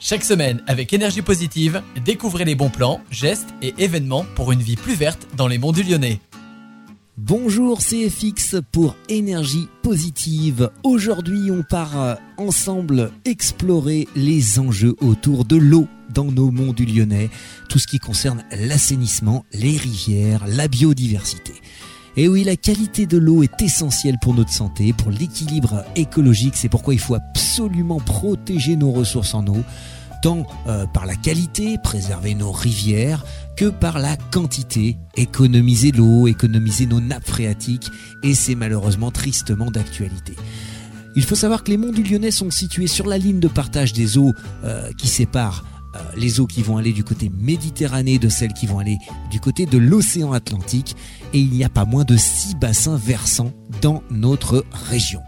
Chaque semaine, avec énergie positive, découvrez les bons plans, gestes et événements pour une vie plus verte dans les monts du Lyonnais. Bonjour CFX pour énergie positive. Aujourd'hui, on part euh, ensemble explorer les enjeux autour de l'eau dans nos monts du Lyonnais, tout ce qui concerne l'assainissement, les rivières, la biodiversité. Et oui, la qualité de l'eau est essentielle pour notre santé, pour l'équilibre écologique. C'est pourquoi il faut absolument protéger nos ressources en eau, tant euh, par la qualité, préserver nos rivières, que par la quantité, économiser l'eau, économiser nos nappes phréatiques. Et c'est malheureusement tristement d'actualité. Il faut savoir que les monts du Lyonnais sont situés sur la ligne de partage des eaux euh, qui séparent les eaux qui vont aller du côté Méditerranée de celles qui vont aller du côté de l'océan Atlantique et il n'y a pas moins de six bassins versants dans notre région.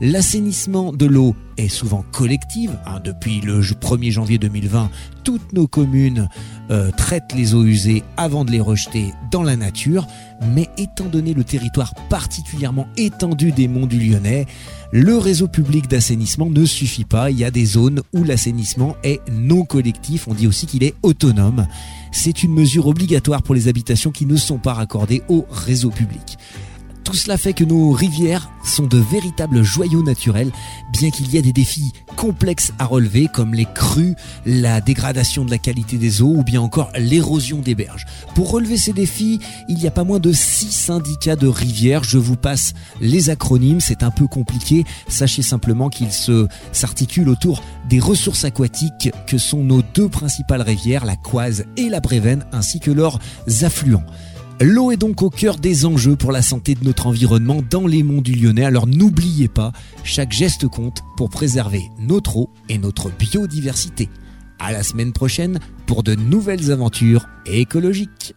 L'assainissement de l'eau est souvent collective. Hein. depuis le 1er janvier 2020, toutes nos communes euh, traitent les eaux usées avant de les rejeter dans la nature. Mais étant donné le territoire particulièrement étendu des monts du Lyonnais, le réseau public d'assainissement ne suffit pas. Il y a des zones où l'assainissement est non collectif. On dit aussi qu'il est autonome. C'est une mesure obligatoire pour les habitations qui ne sont pas raccordées au réseau public. Tout cela fait que nos rivières sont de véritables joyaux naturels, bien qu'il y ait des défis complexes à relever comme les crues, la dégradation de la qualité des eaux ou bien encore l'érosion des berges. Pour relever ces défis, il n'y a pas moins de six syndicats de rivières. Je vous passe les acronymes, c'est un peu compliqué. Sachez simplement qu'ils s'articulent autour des ressources aquatiques que sont nos deux principales rivières, la Coise et la Brévenne, ainsi que leurs affluents. L'eau est donc au cœur des enjeux pour la santé de notre environnement dans les monts du Lyonnais, alors n'oubliez pas, chaque geste compte pour préserver notre eau et notre biodiversité. À la semaine prochaine pour de nouvelles aventures écologiques.